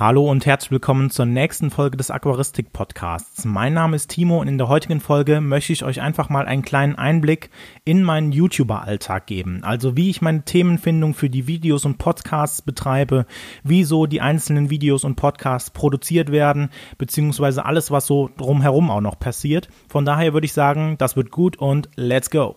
Hallo und herzlich willkommen zur nächsten Folge des Aquaristik Podcasts. Mein Name ist Timo und in der heutigen Folge möchte ich euch einfach mal einen kleinen Einblick in meinen YouTuber Alltag geben. Also wie ich meine Themenfindung für die Videos und Podcasts betreibe, wieso die einzelnen Videos und Podcasts produziert werden, beziehungsweise alles, was so drumherum auch noch passiert. Von daher würde ich sagen, das wird gut und let's go.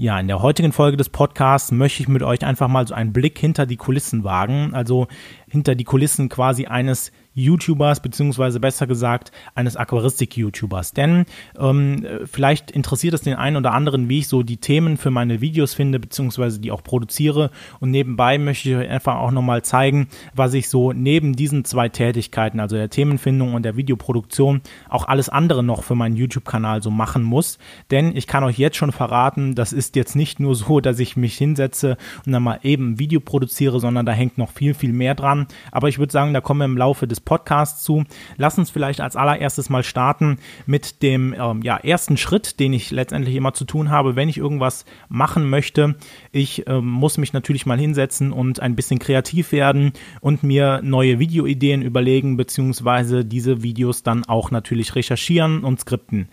Ja, in der heutigen Folge des Podcasts möchte ich mit euch einfach mal so einen Blick hinter die Kulissen wagen, also hinter die Kulissen quasi eines YouTubers, beziehungsweise besser gesagt eines Aquaristik-YouTubers. Denn ähm, vielleicht interessiert es den einen oder anderen, wie ich so die Themen für meine Videos finde, beziehungsweise die auch produziere. Und nebenbei möchte ich euch einfach auch nochmal zeigen, was ich so neben diesen zwei Tätigkeiten, also der Themenfindung und der Videoproduktion, auch alles andere noch für meinen YouTube-Kanal so machen muss. Denn ich kann euch jetzt schon verraten, das ist jetzt nicht nur so, dass ich mich hinsetze und dann mal eben ein Video produziere, sondern da hängt noch viel, viel mehr dran. Aber ich würde sagen, da kommen wir im Laufe des Podcast zu. Lass uns vielleicht als allererstes mal starten mit dem ähm, ja, ersten Schritt, den ich letztendlich immer zu tun habe, wenn ich irgendwas machen möchte. Ich ähm, muss mich natürlich mal hinsetzen und ein bisschen kreativ werden und mir neue Videoideen überlegen, beziehungsweise diese Videos dann auch natürlich recherchieren und skripten.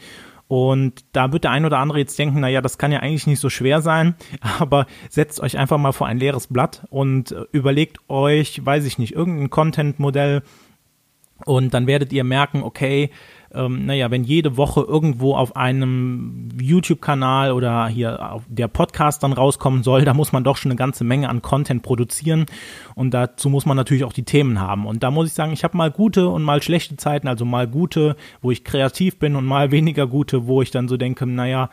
Und da wird der ein oder andere jetzt denken, naja, das kann ja eigentlich nicht so schwer sein, aber setzt euch einfach mal vor ein leeres Blatt und äh, überlegt euch, weiß ich nicht, irgendein Content-Modell, und dann werdet ihr merken, okay, ähm, naja, wenn jede Woche irgendwo auf einem YouTube-Kanal oder hier auf der Podcast dann rauskommen soll, da muss man doch schon eine ganze Menge an Content produzieren und dazu muss man natürlich auch die Themen haben. Und da muss ich sagen, ich habe mal gute und mal schlechte Zeiten, also mal gute, wo ich kreativ bin und mal weniger gute, wo ich dann so denke, naja,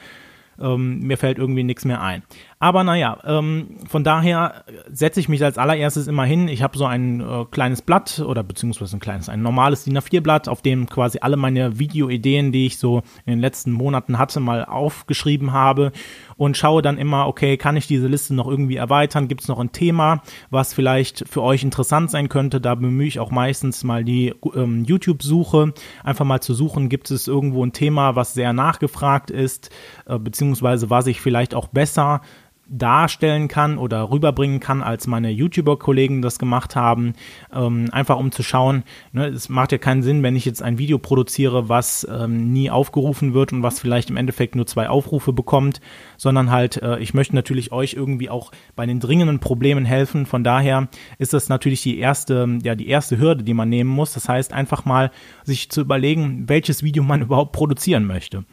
ähm, mir fällt irgendwie nichts mehr ein. Aber naja, ähm, von daher setze ich mich als allererstes immer hin. Ich habe so ein äh, kleines Blatt oder beziehungsweise ein kleines, ein normales DIN A4-Blatt, auf dem quasi alle meine Videoideen, die ich so in den letzten Monaten hatte, mal aufgeschrieben habe und schaue dann immer, okay, kann ich diese Liste noch irgendwie erweitern? Gibt es noch ein Thema, was vielleicht für euch interessant sein könnte? Da bemühe ich auch meistens mal die ähm, YouTube-Suche, einfach mal zu suchen, gibt es irgendwo ein Thema, was sehr nachgefragt ist, äh, beziehungsweise was ich vielleicht auch besser darstellen kann oder rüberbringen kann, als meine YouTuber-Kollegen das gemacht haben. Ähm, einfach um zu schauen, ne, es macht ja keinen Sinn, wenn ich jetzt ein Video produziere, was ähm, nie aufgerufen wird und was vielleicht im Endeffekt nur zwei Aufrufe bekommt, sondern halt, äh, ich möchte natürlich euch irgendwie auch bei den dringenden Problemen helfen. Von daher ist das natürlich die erste, ja, die erste Hürde, die man nehmen muss. Das heißt, einfach mal sich zu überlegen, welches Video man überhaupt produzieren möchte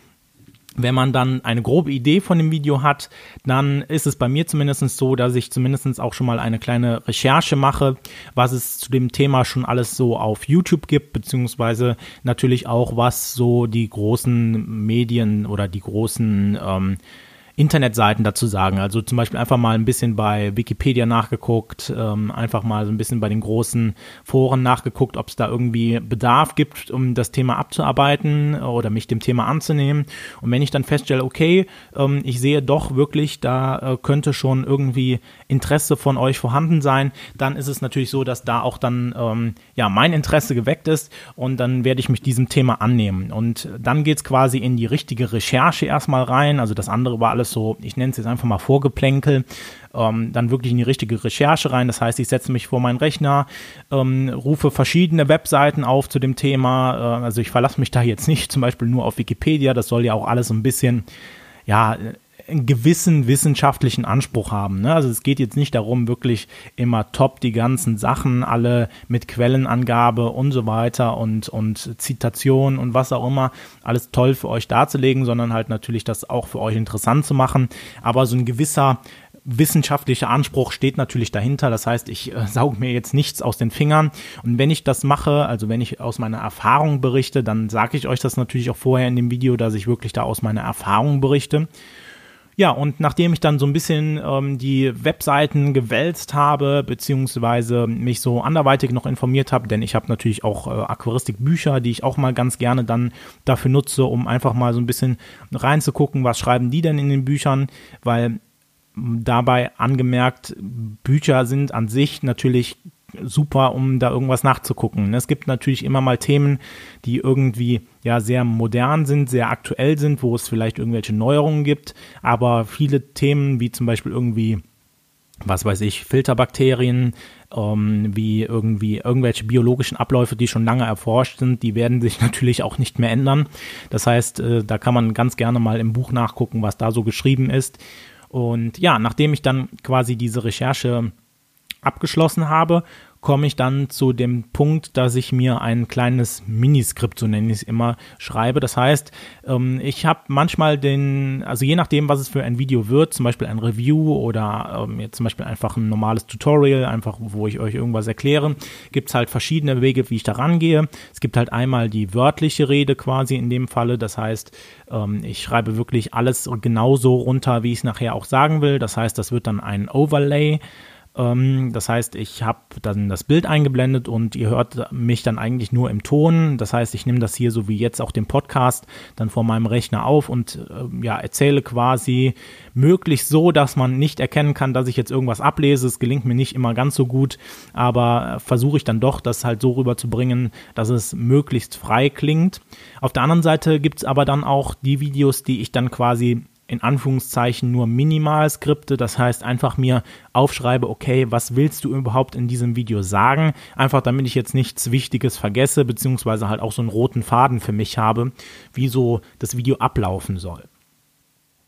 wenn man dann eine grobe Idee von dem Video hat, dann ist es bei mir zumindest so, dass ich zumindest auch schon mal eine kleine Recherche mache, was es zu dem Thema schon alles so auf YouTube gibt, beziehungsweise natürlich auch, was so die großen Medien oder die großen ähm, Internetseiten dazu sagen. Also zum Beispiel einfach mal ein bisschen bei Wikipedia nachgeguckt, ähm, einfach mal so ein bisschen bei den großen Foren nachgeguckt, ob es da irgendwie Bedarf gibt, um das Thema abzuarbeiten oder mich dem Thema anzunehmen. Und wenn ich dann feststelle, okay, ähm, ich sehe doch wirklich, da äh, könnte schon irgendwie Interesse von euch vorhanden sein, dann ist es natürlich so, dass da auch dann ähm, ja mein Interesse geweckt ist und dann werde ich mich diesem Thema annehmen. Und dann geht es quasi in die richtige Recherche erstmal rein. Also das andere war alles alles so, ich nenne es jetzt einfach mal Vorgeplänkel, ähm, dann wirklich in die richtige Recherche rein. Das heißt, ich setze mich vor meinen Rechner, ähm, rufe verschiedene Webseiten auf zu dem Thema. Äh, also ich verlasse mich da jetzt nicht zum Beispiel nur auf Wikipedia. Das soll ja auch alles so ein bisschen, ja, einen gewissen wissenschaftlichen Anspruch haben. Ne? Also es geht jetzt nicht darum, wirklich immer top die ganzen Sachen alle mit Quellenangabe und so weiter und, und Zitation und was auch immer alles toll für euch darzulegen, sondern halt natürlich das auch für euch interessant zu machen. Aber so ein gewisser wissenschaftlicher Anspruch steht natürlich dahinter. Das heißt, ich äh, sauge mir jetzt nichts aus den Fingern. Und wenn ich das mache, also wenn ich aus meiner Erfahrung berichte, dann sage ich euch das natürlich auch vorher in dem Video, dass ich wirklich da aus meiner Erfahrung berichte. Ja, und nachdem ich dann so ein bisschen ähm, die Webseiten gewälzt habe, beziehungsweise mich so anderweitig noch informiert habe, denn ich habe natürlich auch äh, Aquaristikbücher, die ich auch mal ganz gerne dann dafür nutze, um einfach mal so ein bisschen reinzugucken, was schreiben die denn in den Büchern, weil dabei angemerkt, Bücher sind an sich natürlich super, um da irgendwas nachzugucken. Es gibt natürlich immer mal Themen, die irgendwie ja sehr modern sind, sehr aktuell sind, wo es vielleicht irgendwelche Neuerungen gibt, aber viele Themen wie zum Beispiel irgendwie was weiß ich, Filterbakterien, ähm, wie irgendwie irgendwelche biologischen Abläufe, die schon lange erforscht sind, die werden sich natürlich auch nicht mehr ändern. Das heißt, äh, da kann man ganz gerne mal im Buch nachgucken, was da so geschrieben ist. Und ja, nachdem ich dann quasi diese Recherche abgeschlossen habe komme ich dann zu dem Punkt, dass ich mir ein kleines Miniskript, so nenne ich es immer, schreibe. Das heißt, ähm, ich habe manchmal den, also je nachdem, was es für ein Video wird, zum Beispiel ein Review oder ähm, jetzt zum Beispiel einfach ein normales Tutorial, einfach wo ich euch irgendwas erkläre, gibt es halt verschiedene Wege, wie ich da rangehe. Es gibt halt einmal die wörtliche Rede quasi in dem Falle. Das heißt, ähm, ich schreibe wirklich alles genauso runter, wie ich es nachher auch sagen will. Das heißt, das wird dann ein Overlay das heißt, ich habe dann das Bild eingeblendet und ihr hört mich dann eigentlich nur im Ton. Das heißt, ich nehme das hier so wie jetzt auch den Podcast dann vor meinem Rechner auf und äh, ja, erzähle quasi möglichst so, dass man nicht erkennen kann, dass ich jetzt irgendwas ablese. Es gelingt mir nicht immer ganz so gut, aber äh, versuche ich dann doch, das halt so rüberzubringen, dass es möglichst frei klingt. Auf der anderen Seite gibt es aber dann auch die Videos, die ich dann quasi in Anführungszeichen nur Minimalskripte, das heißt einfach mir aufschreibe, okay, was willst du überhaupt in diesem Video sagen, einfach damit ich jetzt nichts Wichtiges vergesse, beziehungsweise halt auch so einen roten Faden für mich habe, wie so das Video ablaufen soll.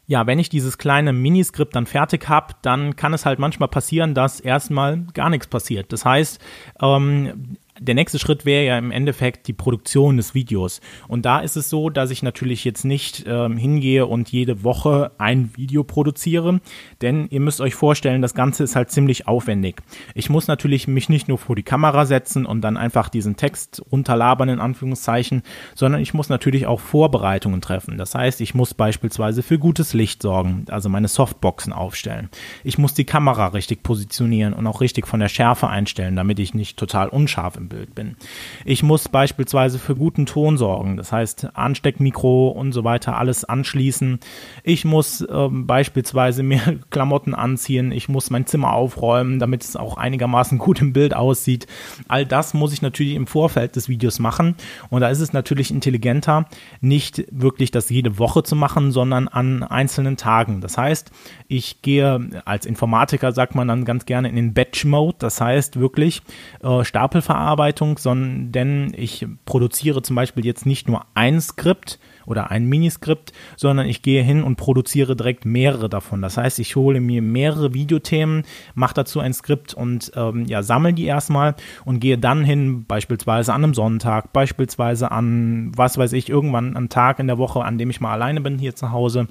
Ja, wenn ich dieses kleine Miniskript dann fertig habe, dann kann es halt manchmal passieren, dass erstmal gar nichts passiert. Das heißt, ähm, der nächste Schritt wäre ja im Endeffekt die Produktion des Videos. Und da ist es so, dass ich natürlich jetzt nicht ähm, hingehe und jede Woche ein Video produziere, denn ihr müsst euch vorstellen, das Ganze ist halt ziemlich aufwendig. Ich muss natürlich mich nicht nur vor die Kamera setzen und dann einfach diesen Text runterlabern in Anführungszeichen, sondern ich muss natürlich auch Vorbereitungen treffen. Das heißt, ich muss beispielsweise für gutes Licht sorgen, also meine Softboxen aufstellen. Ich muss die Kamera richtig positionieren und auch richtig von der Schärfe einstellen, damit ich nicht total unscharf im Bild bin. Ich muss beispielsweise für guten Ton sorgen, das heißt Ansteckmikro und so weiter, alles anschließen. Ich muss ähm, beispielsweise mehr Klamotten anziehen, ich muss mein Zimmer aufräumen, damit es auch einigermaßen gut im Bild aussieht. All das muss ich natürlich im Vorfeld des Videos machen und da ist es natürlich intelligenter, nicht wirklich das jede Woche zu machen, sondern an einzelnen Tagen. Das heißt, ich gehe als Informatiker, sagt man dann ganz gerne in den Batch-Mode, das heißt wirklich äh, Stapelverarbeitung Bearbeitung, sondern ich produziere zum Beispiel jetzt nicht nur ein Skript oder ein Miniskript, sondern ich gehe hin und produziere direkt mehrere davon. Das heißt, ich hole mir mehrere Videothemen, mache dazu ein Skript und ähm, ja, sammle die erstmal und gehe dann hin, beispielsweise an einem Sonntag, beispielsweise an, was weiß ich, irgendwann einen Tag in der Woche, an dem ich mal alleine bin hier zu Hause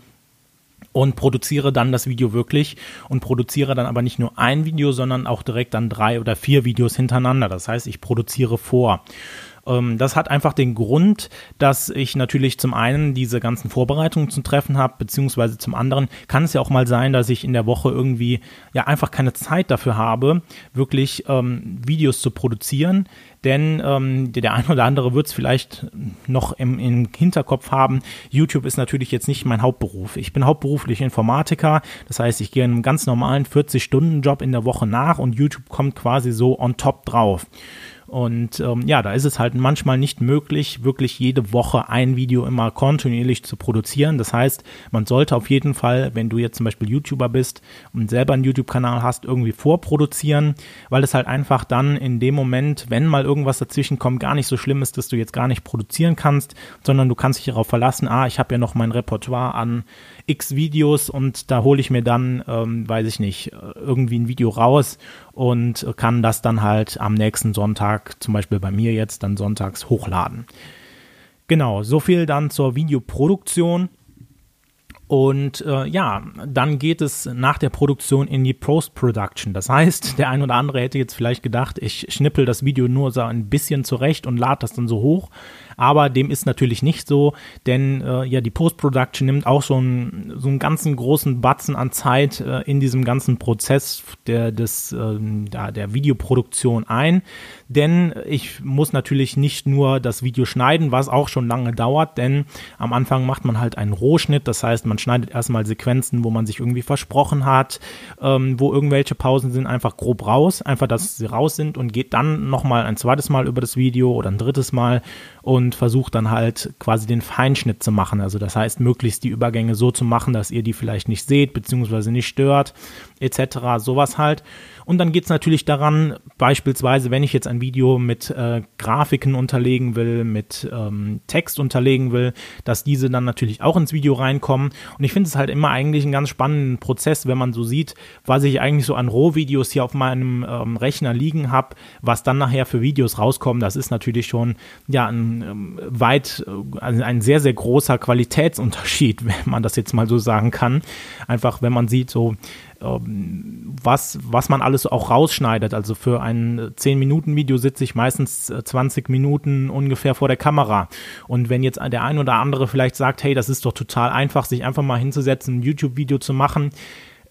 und produziere dann das Video wirklich und produziere dann aber nicht nur ein Video, sondern auch direkt dann drei oder vier Videos hintereinander. Das heißt, ich produziere vor. Ähm, das hat einfach den Grund, dass ich natürlich zum einen diese ganzen Vorbereitungen zu treffen habe, beziehungsweise zum anderen kann es ja auch mal sein, dass ich in der Woche irgendwie ja einfach keine Zeit dafür habe, wirklich ähm, Videos zu produzieren. Denn ähm, der ein oder andere wird es vielleicht noch im, im Hinterkopf haben. YouTube ist natürlich jetzt nicht mein Hauptberuf. Ich bin hauptberuflich Informatiker. Das heißt, ich gehe einem ganz normalen 40-Stunden-Job in der Woche nach und YouTube kommt quasi so on top drauf. Und ähm, ja, da ist es halt manchmal nicht möglich, wirklich jede Woche ein Video immer kontinuierlich zu produzieren. Das heißt, man sollte auf jeden Fall, wenn du jetzt zum Beispiel YouTuber bist und selber einen YouTube-Kanal hast, irgendwie vorproduzieren, weil es halt einfach dann in dem Moment, wenn mal irgendwas dazwischen kommt, gar nicht so schlimm ist, dass du jetzt gar nicht produzieren kannst, sondern du kannst dich darauf verlassen, ah, ich habe ja noch mein Repertoire an x Videos und da hole ich mir dann, ähm, weiß ich nicht, irgendwie ein Video raus und kann das dann halt am nächsten Sonntag, zum Beispiel bei mir jetzt, dann sonntags hochladen. Genau, so viel dann zur Videoproduktion. Und äh, ja, dann geht es nach der Produktion in die Post-Production. Das heißt, der ein oder andere hätte jetzt vielleicht gedacht, ich schnippel das Video nur so ein bisschen zurecht und lade das dann so hoch. Aber dem ist natürlich nicht so, denn äh, ja, die Post-Production nimmt auch so einen, so einen ganzen großen Batzen an Zeit äh, in diesem ganzen Prozess der, des, äh, der Videoproduktion ein. Denn ich muss natürlich nicht nur das Video schneiden, was auch schon lange dauert, denn am Anfang macht man halt einen Rohschnitt. Das heißt, man schneidet erstmal Sequenzen, wo man sich irgendwie versprochen hat, ähm, wo irgendwelche Pausen sind, einfach grob raus, einfach, dass sie raus sind und geht dann nochmal ein zweites Mal über das Video oder ein drittes Mal und versucht dann halt quasi den Feinschnitt zu machen. Also das heißt, möglichst die Übergänge so zu machen, dass ihr die vielleicht nicht seht, beziehungsweise nicht stört. Etc. Sowas halt. Und dann geht es natürlich daran, beispielsweise, wenn ich jetzt ein Video mit äh, Grafiken unterlegen will, mit ähm, Text unterlegen will, dass diese dann natürlich auch ins Video reinkommen. Und ich finde es halt immer eigentlich einen ganz spannenden Prozess, wenn man so sieht, was ich eigentlich so an Rohvideos hier auf meinem ähm, Rechner liegen habe, was dann nachher für Videos rauskommen. Das ist natürlich schon ja ein ähm, weit, also ein sehr, sehr großer Qualitätsunterschied, wenn man das jetzt mal so sagen kann. Einfach, wenn man sieht, so was, was man alles auch rausschneidet. Also für ein 10-Minuten-Video sitze ich meistens 20 äh, Minuten ungefähr vor der Kamera. Und wenn jetzt der ein oder andere vielleicht sagt, hey, das ist doch total einfach, sich einfach mal hinzusetzen, ein YouTube-Video zu machen,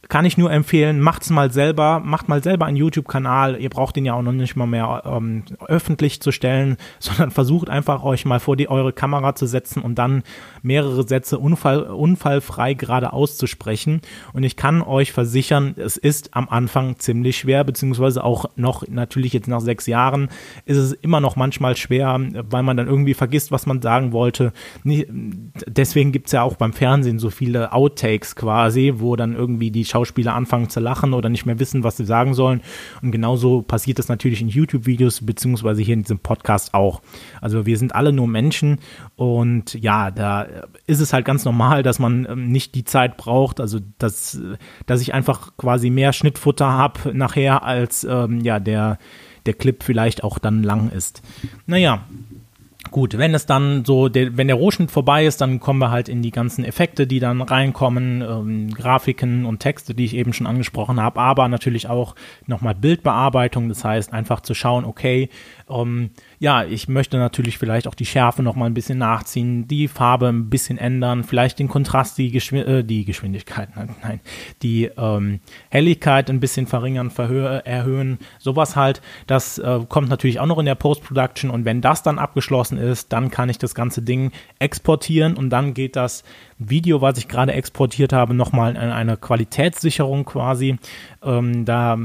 kann ich nur empfehlen, macht's mal selber, macht mal selber einen YouTube-Kanal. Ihr braucht den ja auch noch nicht mal mehr ähm, öffentlich zu stellen, sondern versucht einfach euch mal vor die eure Kamera zu setzen und dann mehrere Sätze unfall, unfallfrei gerade auszusprechen. Und ich kann euch versichern, es ist am Anfang ziemlich schwer, beziehungsweise auch noch natürlich jetzt nach sechs Jahren ist es immer noch manchmal schwer, weil man dann irgendwie vergisst, was man sagen wollte. Deswegen gibt's ja auch beim Fernsehen so viele Outtakes quasi, wo dann irgendwie die Schauspieler anfangen zu lachen oder nicht mehr wissen, was sie sagen sollen. Und genauso passiert das natürlich in YouTube-Videos, beziehungsweise hier in diesem Podcast auch. Also wir sind alle nur Menschen und ja, da ist es halt ganz normal, dass man ähm, nicht die Zeit braucht, also dass, dass ich einfach quasi mehr Schnittfutter habe nachher, als ähm, ja, der, der Clip vielleicht auch dann lang ist. Naja, Gut, wenn es dann so, der, wenn der Rohschnitt vorbei ist, dann kommen wir halt in die ganzen Effekte, die dann reinkommen, ähm, Grafiken und Texte, die ich eben schon angesprochen habe, aber natürlich auch nochmal Bildbearbeitung, das heißt einfach zu schauen, okay, ähm, ja, ich möchte natürlich vielleicht auch die Schärfe noch mal ein bisschen nachziehen, die Farbe ein bisschen ändern, vielleicht den Kontrast, die, Geschw äh, die Geschwindigkeit, nein, nein die ähm, Helligkeit ein bisschen verringern, erhöhen, sowas halt. Das äh, kommt natürlich auch noch in der Post-Production und wenn das dann abgeschlossen ist, dann kann ich das ganze Ding exportieren und dann geht das Video, was ich gerade exportiert habe, nochmal in eine Qualitätssicherung quasi. Ähm, da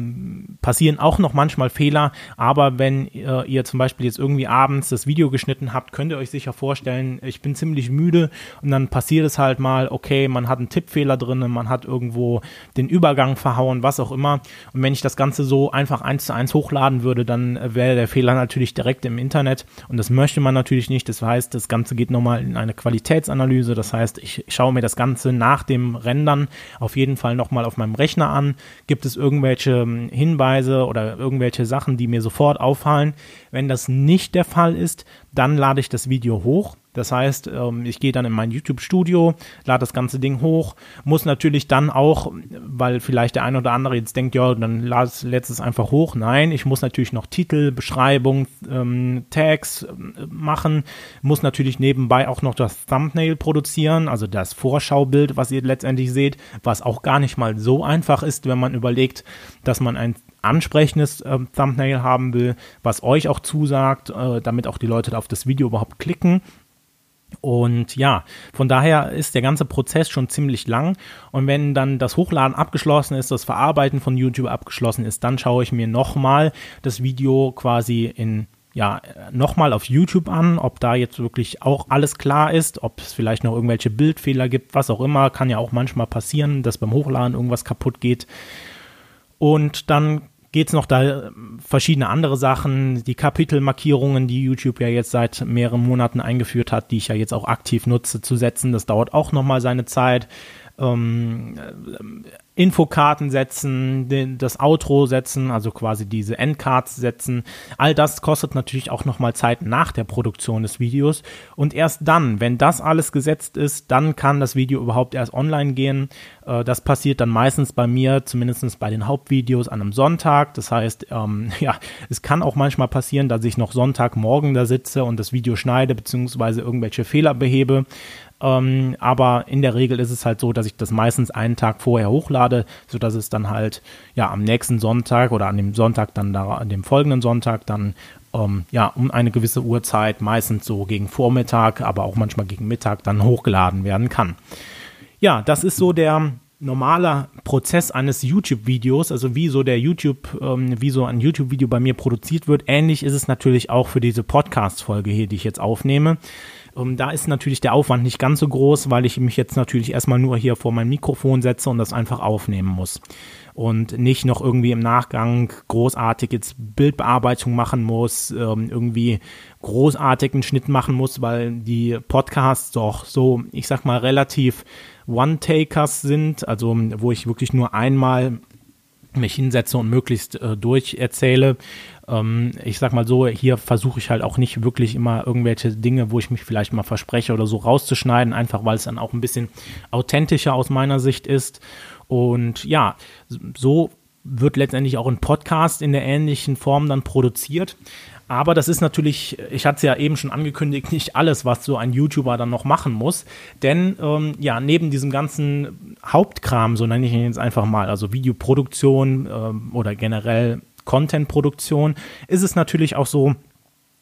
passieren auch noch manchmal Fehler, aber wenn äh, ihr zum Beispiel jetzt irgendwie abends das Video geschnitten habt, könnt ihr euch sicher vorstellen, ich bin ziemlich müde und dann passiert es halt mal, okay, man hat einen Tippfehler drin, man hat irgendwo den Übergang verhauen, was auch immer. Und wenn ich das Ganze so einfach eins zu eins hochladen würde, dann wäre der Fehler natürlich direkt im Internet und das möchte man natürlich nicht. Das heißt, das Ganze geht nochmal in eine Qualitätsanalyse. Das heißt, ich ich schaue mir das Ganze nach dem Rendern auf jeden Fall nochmal auf meinem Rechner an. Gibt es irgendwelche hm, Hinweise oder irgendwelche Sachen, die mir sofort auffallen? Wenn das nicht der Fall ist, dann lade ich das Video hoch das heißt, ähm, ich gehe dann in mein YouTube-Studio, lade das ganze Ding hoch, muss natürlich dann auch, weil vielleicht der ein oder andere jetzt denkt, ja, dann lädt es einfach hoch. Nein, ich muss natürlich noch Titel, Beschreibung, ähm, Tags äh, machen, muss natürlich nebenbei auch noch das Thumbnail produzieren, also das Vorschaubild, was ihr letztendlich seht, was auch gar nicht mal so einfach ist, wenn man überlegt, dass man ein ansprechendes Thumbnail haben will, was euch auch zusagt, äh, damit auch die Leute auf das Video überhaupt klicken. Und ja, von daher ist der ganze Prozess schon ziemlich lang. Und wenn dann das Hochladen abgeschlossen ist, das Verarbeiten von YouTube abgeschlossen ist, dann schaue ich mir nochmal das Video quasi in ja, nochmal auf YouTube an, ob da jetzt wirklich auch alles klar ist, ob es vielleicht noch irgendwelche Bildfehler gibt, was auch immer, kann ja auch manchmal passieren, dass beim Hochladen irgendwas kaputt geht. Und dann geht es noch da äh, verschiedene andere Sachen, die Kapitelmarkierungen, die YouTube ja jetzt seit mehreren Monaten eingeführt hat, die ich ja jetzt auch aktiv nutze, zu setzen. Das dauert auch nochmal seine Zeit. Ähm, Infokarten setzen, den, das Outro setzen, also quasi diese Endcards setzen. All das kostet natürlich auch nochmal Zeit nach der Produktion des Videos. Und erst dann, wenn das alles gesetzt ist, dann kann das Video überhaupt erst online gehen. Äh, das passiert dann meistens bei mir, zumindest bei den Hauptvideos an einem Sonntag. Das heißt, ähm, ja, es kann auch manchmal passieren, dass ich noch Sonntagmorgen da sitze und das Video schneide, beziehungsweise irgendwelche Fehler behebe. Ähm, aber in der Regel ist es halt so, dass ich das meistens einen Tag vorher hochlade, sodass es dann halt ja am nächsten Sonntag oder an dem Sonntag dann da, an dem folgenden Sonntag dann ähm, ja um eine gewisse Uhrzeit, meistens so gegen Vormittag, aber auch manchmal gegen Mittag dann hochgeladen werden kann. Ja, das ist so der normaler Prozess eines YouTube-Videos, also wie so der YouTube, ähm, wie so ein YouTube-Video bei mir produziert wird. Ähnlich ist es natürlich auch für diese Podcast-Folge hier, die ich jetzt aufnehme. Ähm, da ist natürlich der Aufwand nicht ganz so groß, weil ich mich jetzt natürlich erstmal nur hier vor mein Mikrofon setze und das einfach aufnehmen muss. Und nicht noch irgendwie im Nachgang großartig jetzt Bildbearbeitung machen muss, ähm, irgendwie großartigen Schnitt machen muss, weil die Podcasts doch so, ich sag mal, relativ One-Takers sind, also wo ich wirklich nur einmal mich hinsetze und möglichst äh, durcherzähle. Ähm, ich sag mal so, hier versuche ich halt auch nicht wirklich immer irgendwelche Dinge, wo ich mich vielleicht mal verspreche oder so rauszuschneiden, einfach weil es dann auch ein bisschen authentischer aus meiner Sicht ist. Und ja, so wird letztendlich auch ein Podcast in der ähnlichen Form dann produziert. Aber das ist natürlich, ich hatte es ja eben schon angekündigt, nicht alles, was so ein YouTuber dann noch machen muss. Denn ähm, ja, neben diesem ganzen Hauptkram, so nenne ich ihn jetzt einfach mal, also Videoproduktion ähm, oder generell Contentproduktion, ist es natürlich auch so,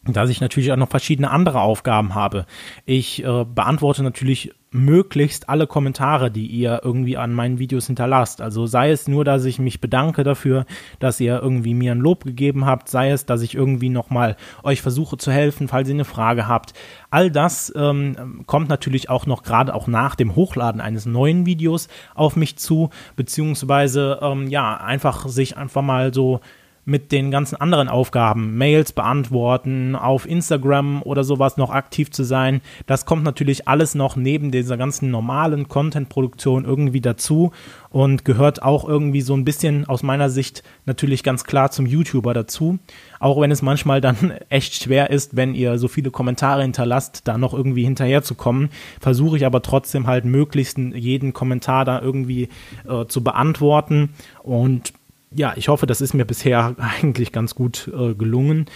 dass ich natürlich auch noch verschiedene andere Aufgaben habe. Ich äh, beantworte natürlich möglichst alle Kommentare, die ihr irgendwie an meinen Videos hinterlasst. Also sei es nur, dass ich mich bedanke dafür, dass ihr irgendwie mir ein Lob gegeben habt, sei es, dass ich irgendwie nochmal euch versuche zu helfen, falls ihr eine Frage habt. All das ähm, kommt natürlich auch noch gerade auch nach dem Hochladen eines neuen Videos auf mich zu, beziehungsweise ähm, ja, einfach sich einfach mal so mit den ganzen anderen Aufgaben, Mails beantworten, auf Instagram oder sowas noch aktiv zu sein, das kommt natürlich alles noch neben dieser ganzen normalen Content-Produktion irgendwie dazu und gehört auch irgendwie so ein bisschen aus meiner Sicht natürlich ganz klar zum YouTuber dazu. Auch wenn es manchmal dann echt schwer ist, wenn ihr so viele Kommentare hinterlasst, da noch irgendwie hinterherzukommen, versuche ich aber trotzdem halt möglichst jeden Kommentar da irgendwie äh, zu beantworten und ja, ich hoffe, das ist mir bisher eigentlich ganz gut äh, gelungen.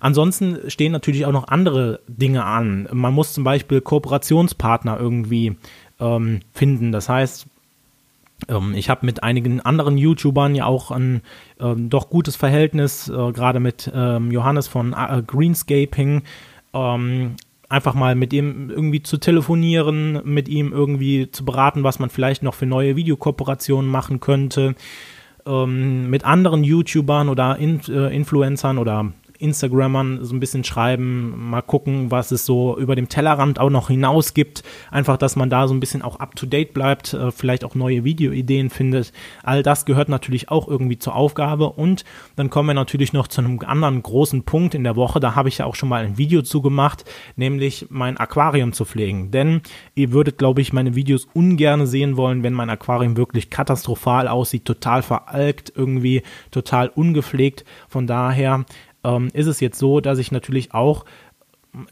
Ansonsten stehen natürlich auch noch andere Dinge an. Man muss zum Beispiel Kooperationspartner irgendwie ähm, finden. Das heißt, ähm, ich habe mit einigen anderen YouTubern ja auch ein ähm, doch gutes Verhältnis, äh, gerade mit ähm, Johannes von äh, Greenscaping. Ähm, einfach mal mit ihm irgendwie zu telefonieren, mit ihm irgendwie zu beraten, was man vielleicht noch für neue Videokooperationen machen könnte ähm, mit anderen YouTubern oder In äh, Influencern oder Instagrammern so ein bisschen schreiben, mal gucken, was es so über dem Tellerrand auch noch hinaus gibt. Einfach, dass man da so ein bisschen auch up to date bleibt, äh, vielleicht auch neue Videoideen findet. All das gehört natürlich auch irgendwie zur Aufgabe. Und dann kommen wir natürlich noch zu einem anderen großen Punkt in der Woche. Da habe ich ja auch schon mal ein Video zu gemacht, nämlich mein Aquarium zu pflegen. Denn ihr würdet, glaube ich, meine Videos ungern sehen wollen, wenn mein Aquarium wirklich katastrophal aussieht, total veralkt, irgendwie total ungepflegt. Von daher ähm, ist es jetzt so, dass ich natürlich auch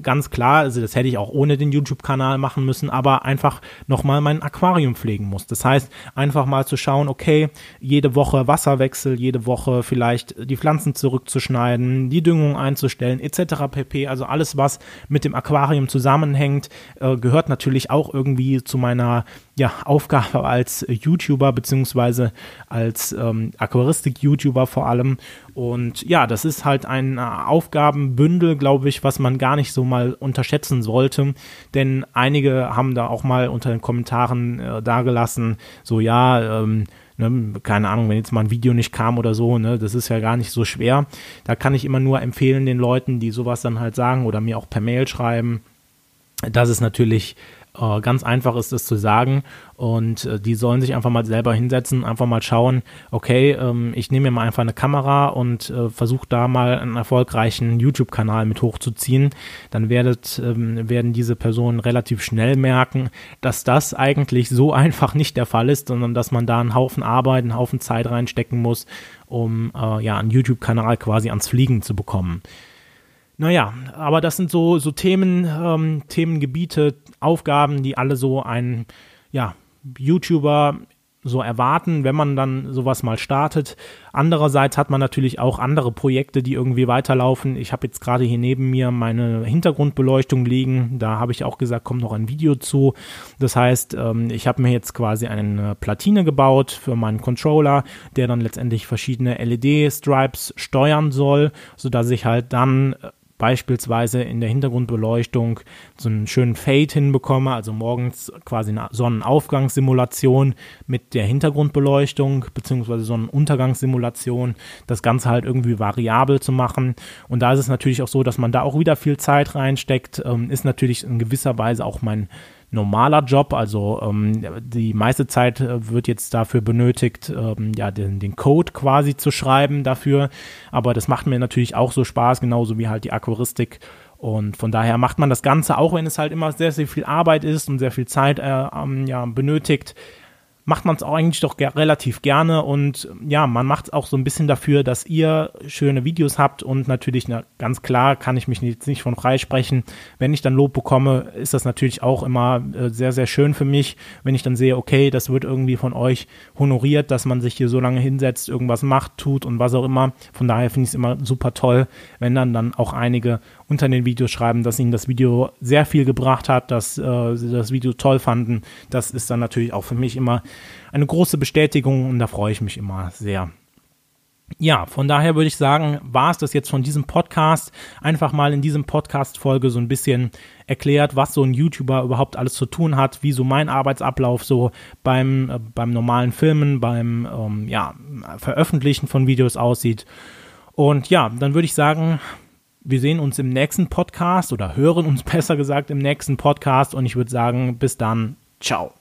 ganz klar, also das hätte ich auch ohne den YouTube-Kanal machen müssen, aber einfach nochmal mein Aquarium pflegen muss. Das heißt, einfach mal zu schauen, okay, jede Woche Wasserwechsel, jede Woche vielleicht die Pflanzen zurückzuschneiden, die Düngung einzustellen, etc. pp. Also alles, was mit dem Aquarium zusammenhängt, äh, gehört natürlich auch irgendwie zu meiner ja, Aufgabe als YouTuber beziehungsweise als ähm, Aquaristik-YouTuber vor allem. Und ja, das ist halt ein äh, Aufgabenbündel, glaube ich, was man gar nicht so mal unterschätzen sollte. Denn einige haben da auch mal unter den Kommentaren äh, dargelassen, so ja, ähm, Ne, keine Ahnung, wenn jetzt mal ein Video nicht kam oder so, ne, das ist ja gar nicht so schwer. Da kann ich immer nur empfehlen den Leuten, die sowas dann halt sagen oder mir auch per Mail schreiben, dass es natürlich äh, ganz einfach ist es zu sagen und äh, die sollen sich einfach mal selber hinsetzen, einfach mal schauen, okay, ähm, ich nehme mir mal einfach eine Kamera und äh, versuche da mal einen erfolgreichen YouTube-Kanal mit hochzuziehen. Dann werdet, ähm, werden diese Personen relativ schnell merken, dass das eigentlich so einfach nicht der Fall ist, sondern dass man da einen Haufen Arbeit, einen Haufen Zeit reinstecken muss, um äh, ja einen YouTube-Kanal quasi ans Fliegen zu bekommen. Naja, aber das sind so, so Themen, ähm, Themengebiete, Aufgaben, die alle so ein, ja, YouTuber so erwarten, wenn man dann sowas mal startet. Andererseits hat man natürlich auch andere Projekte, die irgendwie weiterlaufen. Ich habe jetzt gerade hier neben mir meine Hintergrundbeleuchtung liegen. Da habe ich auch gesagt, kommt noch ein Video zu. Das heißt, ähm, ich habe mir jetzt quasi eine Platine gebaut für meinen Controller, der dann letztendlich verschiedene LED-Stripes steuern soll, sodass ich halt dann beispielsweise in der Hintergrundbeleuchtung so einen schönen Fade hinbekomme, also morgens quasi eine Sonnenaufgangssimulation mit der Hintergrundbeleuchtung beziehungsweise Sonnenuntergangssimulation, das Ganze halt irgendwie variabel zu machen. Und da ist es natürlich auch so, dass man da auch wieder viel Zeit reinsteckt, ähm, ist natürlich in gewisser Weise auch mein normaler Job. Also ähm, die meiste Zeit äh, wird jetzt dafür benötigt, ähm, ja, den, den Code quasi zu schreiben dafür. Aber das macht mir natürlich auch so Spaß, genauso wie halt die Aquaristik. Und von daher macht man das Ganze, auch wenn es halt immer sehr, sehr viel Arbeit ist und sehr viel Zeit äh, ähm, ja, benötigt, macht man es auch eigentlich doch relativ gerne und ja, man macht es auch so ein bisschen dafür, dass ihr schöne Videos habt und natürlich na, ganz klar kann ich mich jetzt nicht von freisprechen. Wenn ich dann Lob bekomme, ist das natürlich auch immer äh, sehr, sehr schön für mich, wenn ich dann sehe, okay, das wird irgendwie von euch honoriert, dass man sich hier so lange hinsetzt, irgendwas macht, tut und was auch immer. Von daher finde ich es immer super toll, wenn dann dann auch einige unter den Videos schreiben, dass ihnen das Video sehr viel gebracht hat, dass äh, sie das Video toll fanden. Das ist dann natürlich auch für mich immer eine große Bestätigung und da freue ich mich immer sehr. Ja, von daher würde ich sagen, war es das jetzt von diesem Podcast. Einfach mal in diesem Podcast-Folge so ein bisschen erklärt, was so ein YouTuber überhaupt alles zu tun hat, wie so mein Arbeitsablauf so beim, äh, beim normalen Filmen, beim ähm, ja, Veröffentlichen von Videos aussieht. Und ja, dann würde ich sagen, wir sehen uns im nächsten Podcast oder hören uns besser gesagt im nächsten Podcast und ich würde sagen, bis dann, ciao.